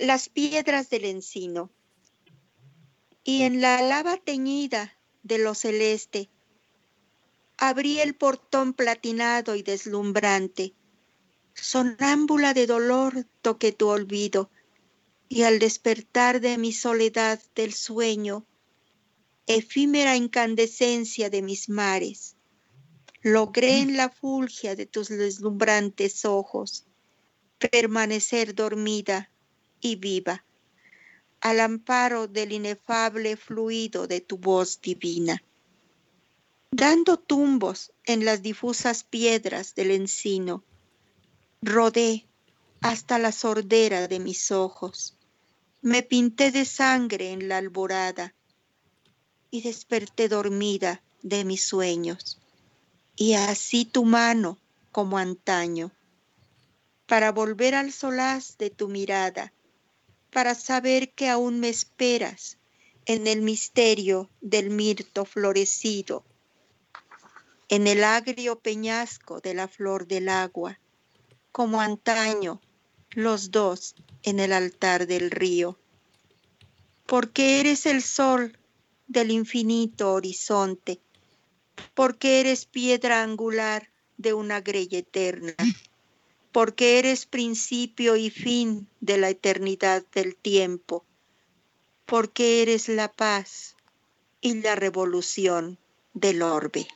las piedras del encino. Y en la lava teñida de lo celeste, abrí el portón platinado y deslumbrante. Sonámbula de dolor toqué tu olvido, y al despertar de mi soledad del sueño, efímera incandescencia de mis mares, logré en la fulgia de tus deslumbrantes ojos permanecer dormida y viva, al amparo del inefable fluido de tu voz divina. Dando tumbos en las difusas piedras del encino, rodé hasta la sordera de mis ojos, me pinté de sangre en la alborada y desperté dormida de mis sueños. Y así tu mano como antaño, para volver al solaz de tu mirada, para saber que aún me esperas en el misterio del mirto florecido, en el agrio peñasco de la flor del agua, como antaño los dos en el altar del río. Porque eres el sol del infinito horizonte, porque eres piedra angular de una grella eterna porque eres principio y fin de la eternidad del tiempo, porque eres la paz y la revolución del orbe.